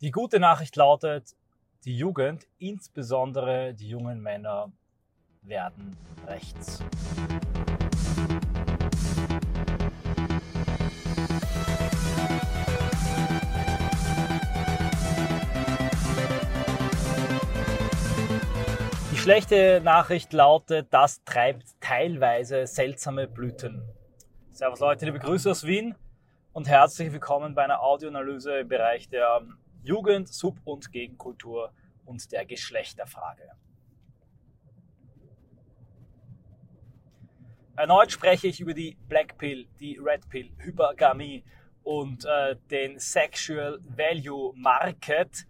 Die gute Nachricht lautet, die Jugend, insbesondere die jungen Männer, werden rechts. Die schlechte Nachricht lautet, das treibt teilweise seltsame Blüten. Servus Leute, liebe Grüße aus Wien und herzlich willkommen bei einer Audioanalyse im Bereich der Jugend, Sub- und Gegenkultur und der Geschlechterfrage. Erneut spreche ich über die Black Pill, die Red Pill, Hypergamie und äh, den Sexual Value Market.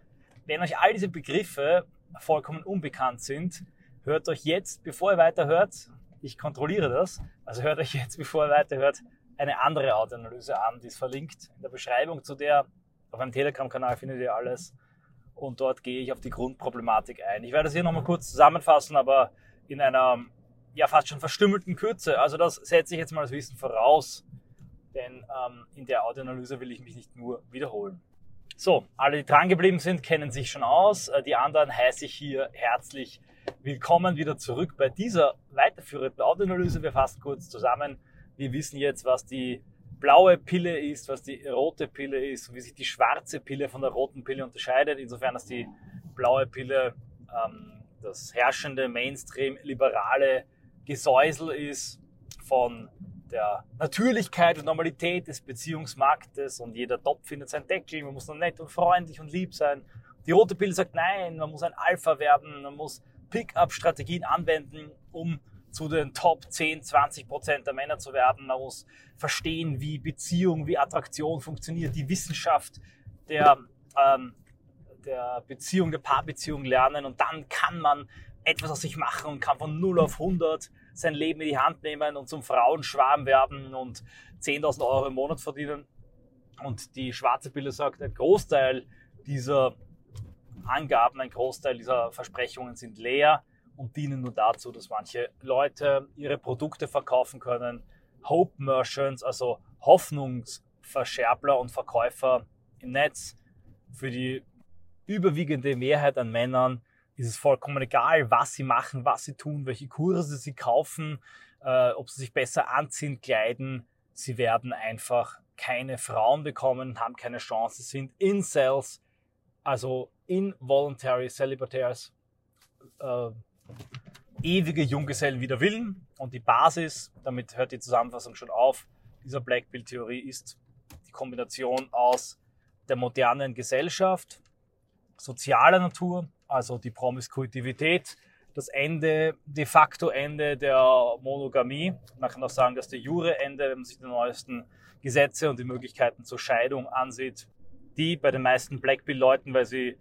Wenn euch all diese Begriffe vollkommen unbekannt sind, hört euch jetzt, bevor ihr weiterhört, ich kontrolliere das, also hört euch jetzt, bevor ihr weiterhört, eine andere Audioanalyse an, die ist verlinkt in der Beschreibung zu der auf meinem Telegram-Kanal findet ihr alles und dort gehe ich auf die Grundproblematik ein. Ich werde das hier nochmal kurz zusammenfassen, aber in einer ja fast schon verstümmelten Kürze. Also das setze ich jetzt mal als Wissen voraus, denn ähm, in der Audioanalyse will ich mich nicht nur wiederholen. So, alle, die dran geblieben sind, kennen sich schon aus. Äh, die anderen heiße ich hier herzlich willkommen wieder zurück bei dieser weiterführenden Audioanalyse. Wir fassen kurz zusammen. Wir wissen jetzt, was die blaue Pille ist, was die rote Pille ist, wie sich die schwarze Pille von der roten Pille unterscheidet. Insofern, dass die blaue Pille ähm, das herrschende Mainstream-liberale Gesäusel ist von der Natürlichkeit und Normalität des Beziehungsmarktes und jeder Topf findet seinen Deckel, man muss nur nett und freundlich und lieb sein. Die rote Pille sagt nein, man muss ein Alpha werden, man muss Pick-up-Strategien anwenden, um zu den Top 10, 20 Prozent der Männer zu werden. Man muss verstehen, wie Beziehung, wie Attraktion funktioniert, die Wissenschaft der, ähm, der Beziehung, der Paarbeziehung lernen und dann kann man etwas aus sich machen und kann von 0 auf 100 sein Leben in die Hand nehmen und zum Frauenschwarm werden und 10.000 Euro im Monat verdienen. Und die schwarze Pille sagt, ein Großteil dieser Angaben, ein Großteil dieser Versprechungen sind leer und dienen nur dazu, dass manche Leute ihre Produkte verkaufen können. Hope Merchants, also Hoffnungsverscherbler und Verkäufer im Netz. Für die überwiegende Mehrheit an Männern ist es vollkommen egal, was sie machen, was sie tun, welche Kurse sie kaufen, äh, ob sie sich besser anziehen, kleiden. Sie werden einfach keine Frauen bekommen, haben keine Chance, sind Incels, also Involuntary Celibataires, äh, ewige Junggesellen wider Willen. Und die Basis, damit hört die Zusammenfassung schon auf, dieser Black Pill Theorie ist die Kombination aus der modernen Gesellschaft, sozialer Natur, also die Promiskuitivität, das Ende, de facto Ende der Monogamie. Man kann auch sagen, dass der Jure Ende, wenn man sich die neuesten Gesetze und die Möglichkeiten zur Scheidung ansieht, die bei den meisten Black Pill Leuten, weil sie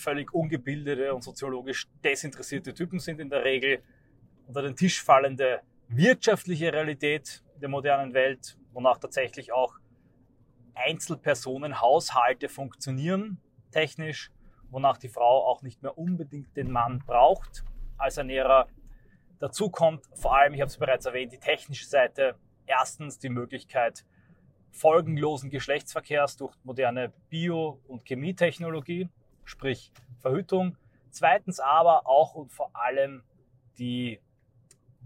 völlig ungebildete und soziologisch desinteressierte Typen sind in der Regel, unter den Tisch fallende wirtschaftliche Realität der modernen Welt, wonach tatsächlich auch Einzelpersonen, Haushalte funktionieren technisch, wonach die Frau auch nicht mehr unbedingt den Mann braucht als Ernährer. Dazu kommt vor allem, ich habe es bereits erwähnt, die technische Seite. Erstens die Möglichkeit folgenlosen Geschlechtsverkehrs durch moderne Bio- und Chemietechnologie sprich Verhütung. Zweitens aber auch und vor allem die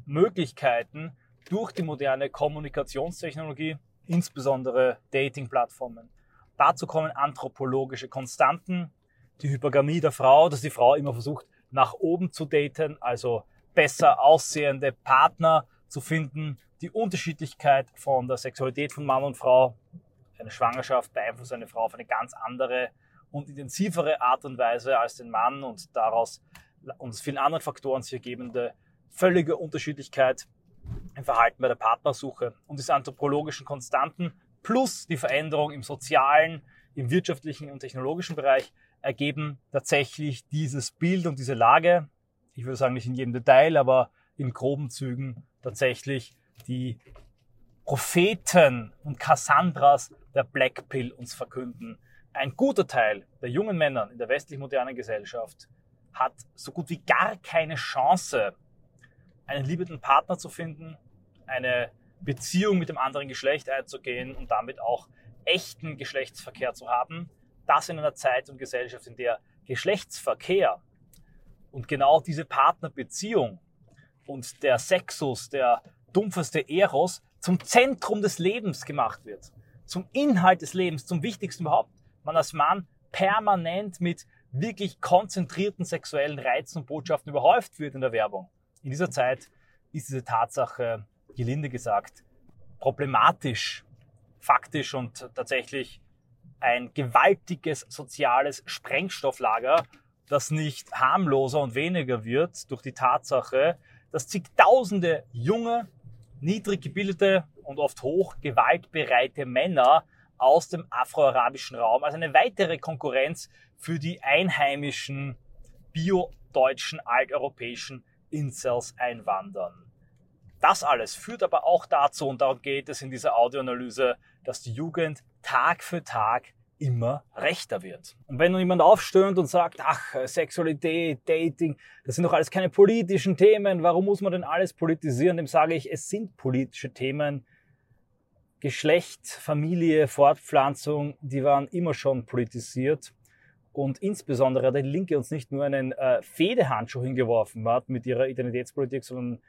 Möglichkeiten durch die moderne Kommunikationstechnologie, insbesondere Dating-Plattformen. Dazu kommen anthropologische Konstanten, die Hypergamie der Frau, dass die Frau immer versucht, nach oben zu daten, also besser aussehende Partner zu finden, die Unterschiedlichkeit von der Sexualität von Mann und Frau. Eine Schwangerschaft beeinflusst eine Frau auf eine ganz andere und intensivere Art und Weise als den Mann und daraus und vielen anderen Faktoren sich ergebende völlige Unterschiedlichkeit im Verhalten bei der Partnersuche und diese anthropologischen Konstanten plus die Veränderung im sozialen, im wirtschaftlichen und technologischen Bereich ergeben tatsächlich dieses Bild und diese Lage. Ich würde sagen, nicht in jedem Detail, aber in groben Zügen tatsächlich die Propheten und Cassandras der Black Pill uns verkünden ein guter Teil der jungen Männer in der westlich modernen Gesellschaft hat so gut wie gar keine Chance, einen liebenden Partner zu finden, eine Beziehung mit dem anderen Geschlecht einzugehen und damit auch echten Geschlechtsverkehr zu haben. das in einer Zeit und Gesellschaft, in der Geschlechtsverkehr und genau diese Partnerbeziehung und der Sexus, der dumpfeste Eros, zum Zentrum des Lebens gemacht wird. Zum Inhalt des Lebens, zum wichtigsten überhaupt. Man als Mann permanent mit wirklich konzentrierten sexuellen Reizen und Botschaften überhäuft wird in der Werbung. In dieser Zeit ist diese Tatsache, gelinde gesagt, problematisch, faktisch und tatsächlich ein gewaltiges soziales Sprengstofflager, das nicht harmloser und weniger wird durch die Tatsache, dass zigtausende junge, niedrig gebildete und oft hoch gewaltbereite Männer aus dem afroarabischen Raum als eine weitere Konkurrenz für die einheimischen bio-deutschen alteuropäischen Incels einwandern. Das alles führt aber auch dazu, und darum geht es in dieser Audioanalyse, dass die Jugend Tag für Tag immer rechter wird. Und wenn nun jemand aufstöhnt und sagt, ach, Sexualität, Dating, das sind doch alles keine politischen Themen, warum muss man denn alles politisieren? Dem sage ich, es sind politische Themen. Geschlecht, Familie, Fortpflanzung, die waren immer schon politisiert. Und insbesondere hat die Linke uns nicht nur einen äh, Fedehandschuh hingeworfen hat mit ihrer Identitätspolitik, sondern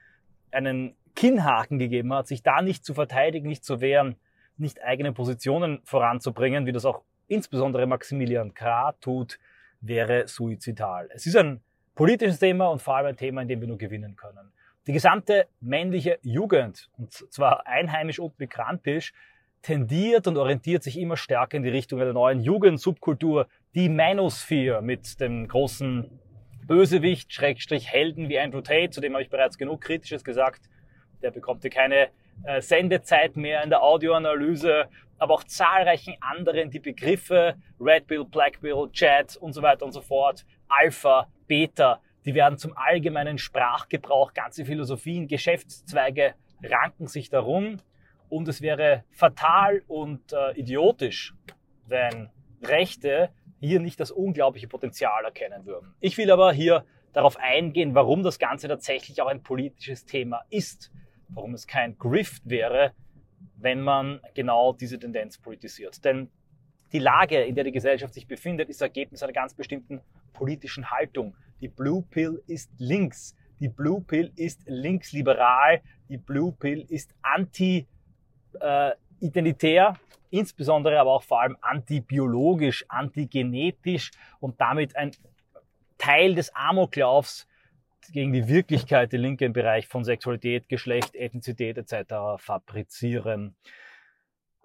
einen Kinnhaken gegeben hat, sich da nicht zu verteidigen, nicht zu wehren, nicht eigene Positionen voranzubringen, wie das auch insbesondere Maximilian Krah tut, wäre suizidal. Es ist ein politisches Thema und vor allem ein Thema, in dem wir nur gewinnen können. Die gesamte männliche Jugend, und zwar einheimisch und migrantisch, tendiert und orientiert sich immer stärker in die Richtung einer neuen Jugendsubkultur, die Manosphere mit dem großen Bösewicht, Schrägstrich Helden wie Andrew Tate, zu dem habe ich bereits genug Kritisches gesagt. Der bekommt hier keine äh, Sendezeit mehr in der Audioanalyse, aber auch zahlreichen anderen, die Begriffe Red Pill, Black Pill, Chat und so weiter und so fort, Alpha, Beta, die werden zum allgemeinen Sprachgebrauch, ganze Philosophien, Geschäftszweige ranken sich darum. Und es wäre fatal und äh, idiotisch, wenn Rechte hier nicht das unglaubliche Potenzial erkennen würden. Ich will aber hier darauf eingehen, warum das Ganze tatsächlich auch ein politisches Thema ist. Warum es kein Grift wäre, wenn man genau diese Tendenz politisiert. Denn die Lage, in der die Gesellschaft sich befindet, ist Ergebnis einer ganz bestimmten politischen Haltung. Die Blue Pill ist links. Die Blue Pill ist linksliberal. Die Blue Pill ist anti-identitär, äh, insbesondere aber auch vor allem antibiologisch, antigenetisch und damit ein Teil des Amoklaufs gegen die Wirklichkeit, die Linke im Bereich von Sexualität, Geschlecht, Ethnizität etc. fabrizieren.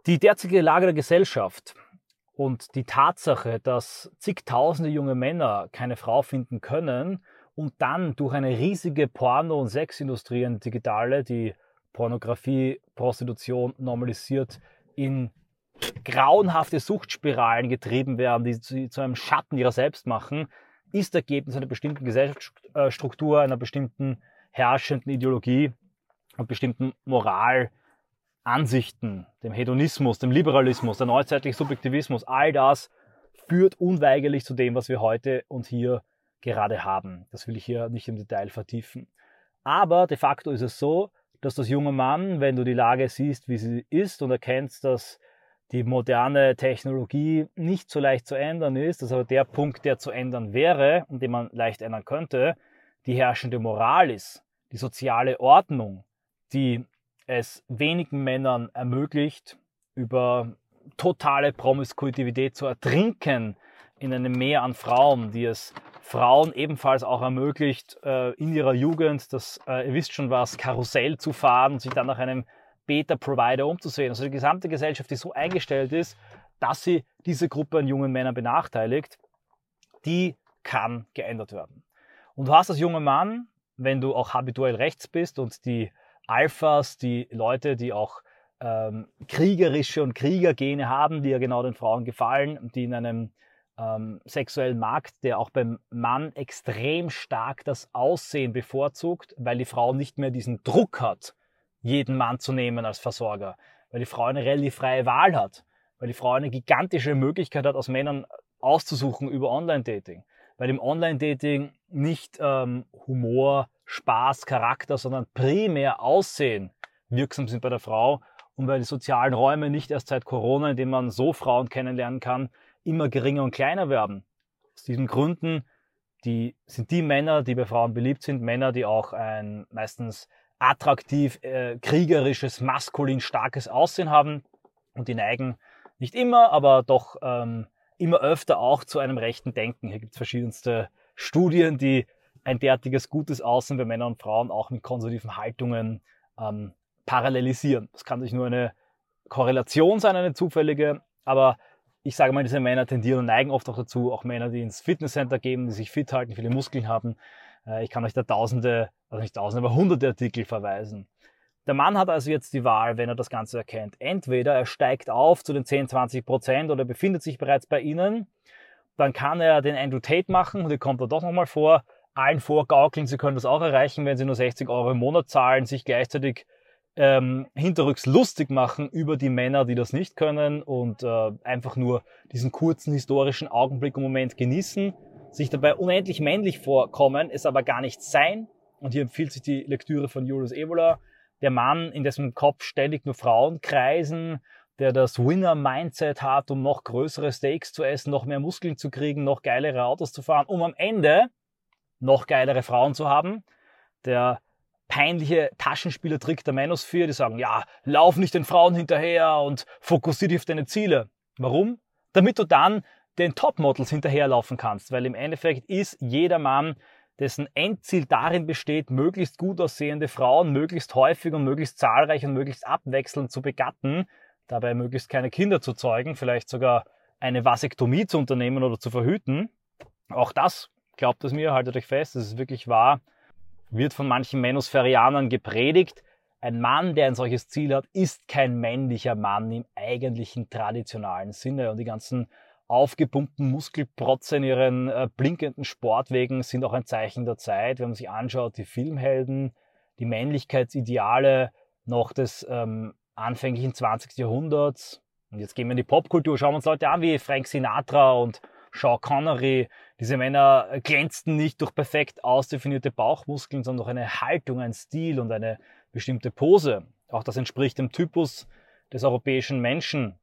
Die derzeitige Lage der Gesellschaft und die Tatsache, dass zigtausende junge Männer keine Frau finden können und dann durch eine riesige Porno- und Sexindustrie, eine digitale, die Pornografie, Prostitution normalisiert, in grauenhafte Suchtspiralen getrieben werden, die sie zu einem Schatten ihrer selbst machen, ist Ergebnis einer bestimmten Gesellschaftsstruktur, einer bestimmten herrschenden Ideologie und bestimmten Moralansichten, dem Hedonismus, dem Liberalismus, der neuzeitliche Subjektivismus, all das führt unweigerlich zu dem, was wir heute und hier gerade haben. Das will ich hier nicht im Detail vertiefen. Aber de facto ist es so, dass das junge Mann, wenn du die Lage siehst, wie sie ist und erkennst, dass die moderne Technologie nicht so leicht zu ändern ist, das ist aber der Punkt, der zu ändern wäre und den man leicht ändern könnte, die herrschende Moral ist, die soziale Ordnung, die es wenigen Männern ermöglicht, über totale Promiskuitivität zu ertrinken in einem Meer an Frauen, die es Frauen ebenfalls auch ermöglicht, äh, in ihrer Jugend das, äh, ihr wisst schon was, Karussell zu fahren und sich dann nach einem Beta-Provider umzusehen. Also die gesamte Gesellschaft, die so eingestellt ist, dass sie diese Gruppe an jungen Männern benachteiligt, die kann geändert werden. Und du hast als junger Mann, wenn du auch habituell rechts bist und die Alphas, die Leute, die auch ähm, kriegerische und Kriegergene haben, die ja genau den Frauen gefallen, die in einem ähm, sexuellen Markt, der auch beim Mann extrem stark das Aussehen bevorzugt, weil die Frau nicht mehr diesen Druck hat, jeden Mann zu nehmen als Versorger, weil die Frau eine relativ freie Wahl hat, weil die Frau eine gigantische Möglichkeit hat, aus Männern auszusuchen über Online-Dating, weil im Online-Dating nicht ähm, Humor, Spaß, Charakter, sondern primär Aussehen wirksam sind bei der Frau und weil die sozialen Räume nicht erst seit Corona, in denen man so Frauen kennenlernen kann, immer geringer und kleiner werden. Aus diesen Gründen die, sind die Männer, die bei Frauen beliebt sind, Männer, die auch ein meistens attraktiv, äh, kriegerisches, maskulin starkes Aussehen haben und die neigen nicht immer, aber doch ähm, immer öfter auch zu einem rechten Denken. Hier gibt es verschiedenste Studien, die ein derartiges gutes Aussehen bei Männern und Frauen auch mit konservativen Haltungen ähm, parallelisieren. Das kann sich nur eine Korrelation sein, eine zufällige, aber ich sage mal, diese Männer tendieren und neigen oft auch dazu, auch Männer, die ins Fitnesscenter gehen, die sich fit halten, viele Muskeln haben. Äh, ich kann euch da tausende, also nicht tausende, aber hunderte Artikel verweisen. Der Mann hat also jetzt die Wahl, wenn er das Ganze erkennt. Entweder er steigt auf zu den 10, 20 Prozent oder befindet sich bereits bei ihnen. Dann kann er den Andrew Tate machen und die kommt er doch nochmal vor. Allen vorgaukeln, sie können das auch erreichen, wenn sie nur 60 Euro im Monat zahlen, sich gleichzeitig ähm, hinterrücks lustig machen über die Männer, die das nicht können und äh, einfach nur diesen kurzen historischen Augenblick und Moment genießen, sich dabei unendlich männlich vorkommen, es aber gar nicht sein. Und hier empfiehlt sich die Lektüre von Julius Evola, der Mann, in dessen Kopf ständig nur Frauen kreisen, der das Winner-Mindset hat, um noch größere Steaks zu essen, noch mehr Muskeln zu kriegen, noch geilere Autos zu fahren, um am Ende noch geilere Frauen zu haben, der peinliche Taschenspielertrick der Manosphere, die sagen, ja, lauf nicht den Frauen hinterher und fokussier dich auf deine Ziele. Warum? Damit du dann den Topmodels hinterherlaufen kannst, weil im Endeffekt ist jeder Mann, dessen Endziel darin besteht, möglichst gut aussehende Frauen möglichst häufig und möglichst zahlreich und möglichst abwechselnd zu begatten, dabei möglichst keine Kinder zu zeugen, vielleicht sogar eine Vasektomie zu unternehmen oder zu verhüten. Auch das, glaubt es mir, haltet euch fest, das ist wirklich wahr, wird von manchen Menospherianern gepredigt. Ein Mann, der ein solches Ziel hat, ist kein männlicher Mann im eigentlichen traditionalen Sinne. Und die ganzen aufgepumpten Muskelprotze in ihren äh, blinkenden Sportwegen sind auch ein Zeichen der Zeit. Wenn man sich anschaut, die Filmhelden, die Männlichkeitsideale noch des ähm, anfänglichen 20. Jahrhunderts. Und jetzt gehen wir in die Popkultur, schauen wir uns Leute an wie Frank Sinatra und Sean Connery. Diese Männer glänzten nicht durch perfekt ausdefinierte Bauchmuskeln, sondern durch eine Haltung, ein Stil und eine bestimmte Pose. Auch das entspricht dem Typus des europäischen Menschen,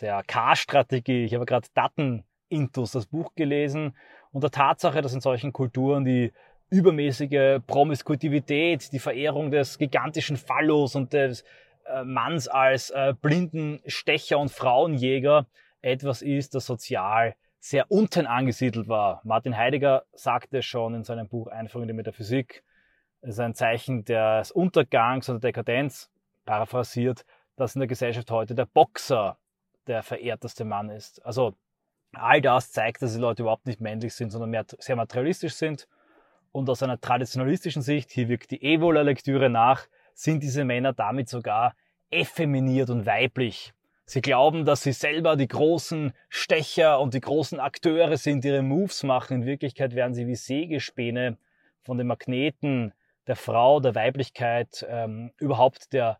der K-Strategie. Ich habe gerade Daten-Intus, das Buch gelesen, und der Tatsache, dass in solchen Kulturen die übermäßige Promiskuitivität, die Verehrung des gigantischen Phallus und des äh, Manns als äh, blinden Stecher und Frauenjäger etwas ist, das sozial sehr unten angesiedelt war. Martin Heidegger sagte schon in seinem Buch Einführung in die Metaphysik, es ist ein Zeichen des Untergangs oder Dekadenz, paraphrasiert, dass in der Gesellschaft heute der Boxer der verehrteste Mann ist. Also all das zeigt, dass die Leute überhaupt nicht männlich sind, sondern mehr, sehr materialistisch sind. Und aus einer traditionalistischen Sicht, hier wirkt die Evola-Lektüre nach, sind diese Männer damit sogar effeminiert und weiblich. Sie glauben, dass sie selber die großen Stecher und die großen Akteure sind, die ihre Moves machen. In Wirklichkeit werden sie wie Sägespäne von den Magneten der Frau, der Weiblichkeit, ähm, überhaupt der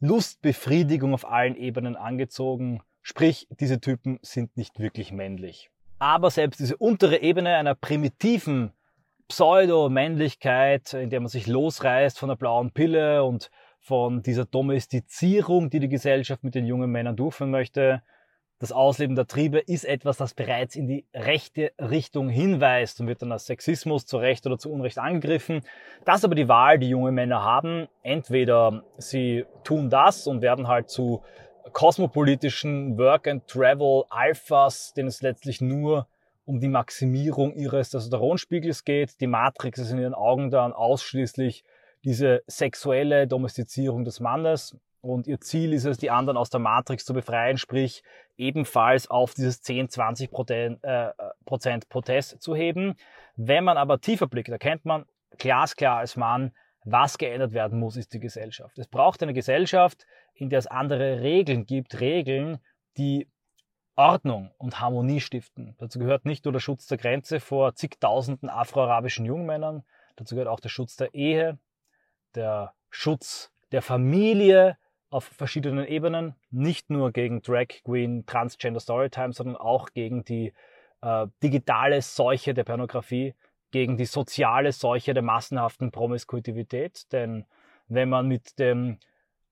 Lustbefriedigung auf allen Ebenen angezogen. Sprich, diese Typen sind nicht wirklich männlich. Aber selbst diese untere Ebene einer primitiven Pseudo-Männlichkeit, in der man sich losreißt von der blauen Pille und von dieser Domestizierung, die die Gesellschaft mit den jungen Männern durchführen möchte. Das Ausleben der Triebe ist etwas, das bereits in die rechte Richtung hinweist und wird dann als Sexismus zu Recht oder zu Unrecht angegriffen. Das ist aber die Wahl, die junge Männer haben. Entweder sie tun das und werden halt zu kosmopolitischen Work-and-Travel-Alphas, denen es letztlich nur um die Maximierung ihres Testosteronspiegels geht. Die Matrix ist in ihren Augen dann ausschließlich diese sexuelle Domestizierung des Mannes. Und ihr Ziel ist es, die anderen aus der Matrix zu befreien, sprich ebenfalls auf dieses 10, 20 Prozent, äh, Prozent Protest zu heben. Wenn man aber tiefer blickt, erkennt man glasklar als Mann, was geändert werden muss, ist die Gesellschaft. Es braucht eine Gesellschaft, in der es andere Regeln gibt, Regeln, die Ordnung und Harmonie stiften. Dazu gehört nicht nur der Schutz der Grenze vor zigtausenden afroarabischen Jungmännern, dazu gehört auch der Schutz der Ehe, der Schutz der Familie auf verschiedenen Ebenen, nicht nur gegen Drag Queen, Transgender Storytime, sondern auch gegen die äh, digitale Seuche der Pornografie, gegen die soziale Seuche der massenhaften Promiskuitivität. Denn wenn man mit dem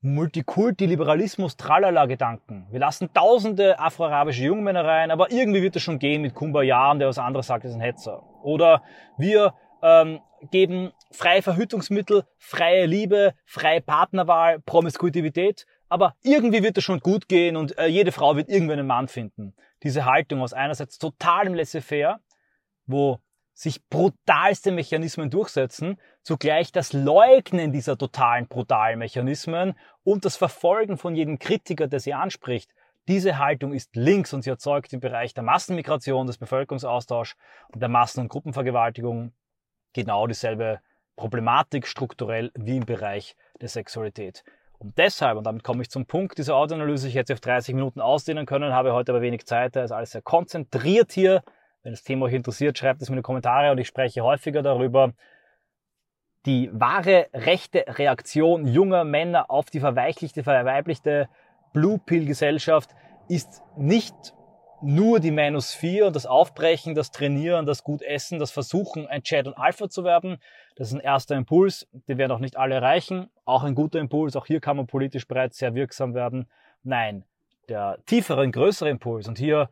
Multikulti, Liberalismus, Tralala-Gedanken. Wir lassen tausende afroarabische Jungmänner rein, aber irgendwie wird es schon gehen mit Kumbaya und der was anderes sagt, ist ein Hetzer. Oder wir ähm, geben freie Verhütungsmittel, freie Liebe, freie Partnerwahl, Promiskuitivität, aber irgendwie wird es schon gut gehen und äh, jede Frau wird irgendwann einen Mann finden. Diese Haltung aus einerseits totalem Laissez-faire, wo sich brutalste Mechanismen durchsetzen, zugleich das Leugnen dieser totalen brutalen Mechanismen und das Verfolgen von jedem Kritiker, der sie anspricht. Diese Haltung ist links und sie erzeugt im Bereich der Massenmigration, des Bevölkerungsaustauschs und der Massen- und Gruppenvergewaltigung genau dieselbe Problematik strukturell wie im Bereich der Sexualität. Und deshalb, und damit komme ich zum Punkt dieser Audioanalyse, ich hätte sie auf 30 Minuten ausdehnen können, habe heute aber wenig Zeit, da ist alles sehr konzentriert hier wenn das Thema euch interessiert, schreibt es mir in die Kommentare und ich spreche häufiger darüber. Die wahre rechte Reaktion junger Männer auf die verweichlichte, verweiblichte Blue Pill Gesellschaft ist nicht nur die Minus 4 und das Aufbrechen, das Trainieren, das gut Essen, das Versuchen, ein Chat und Alpha zu werden. Das ist ein erster Impuls, den werden auch nicht alle erreichen. Auch ein guter Impuls, auch hier kann man politisch bereits sehr wirksam werden. Nein, der tiefere größere Impuls und hier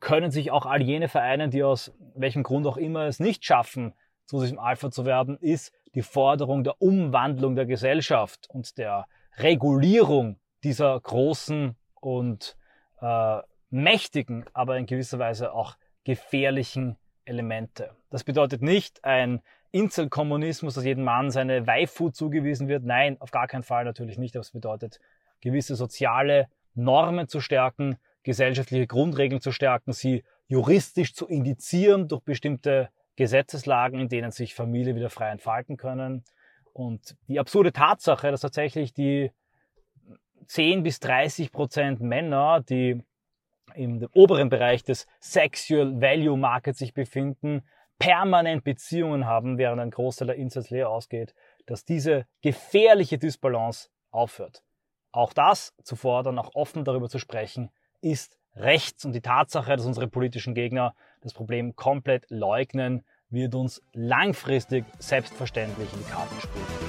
können sich auch all jene vereinen, die aus welchem Grund auch immer es nicht schaffen, zu diesem Alpha zu werden, ist die Forderung der Umwandlung der Gesellschaft und der Regulierung dieser großen und äh, mächtigen, aber in gewisser Weise auch gefährlichen Elemente. Das bedeutet nicht ein Inselkommunismus, dass jedem Mann seine Waifu zugewiesen wird. Nein, auf gar keinen Fall natürlich nicht. Aber es bedeutet, gewisse soziale Normen zu stärken, gesellschaftliche Grundregeln zu stärken, sie juristisch zu indizieren durch bestimmte Gesetzeslagen, in denen sich Familie wieder frei entfalten können. Und die absurde Tatsache, dass tatsächlich die 10 bis 30 Prozent Männer, die im oberen Bereich des Sexual Value Market sich befinden, permanent Beziehungen haben, während ein Großteil der Insels leer ausgeht, dass diese gefährliche Dysbalance aufhört. Auch das zu fordern, auch offen darüber zu sprechen, ist rechts und die Tatsache, dass unsere politischen Gegner das Problem komplett leugnen, wird uns langfristig selbstverständlich in die Karten spielen.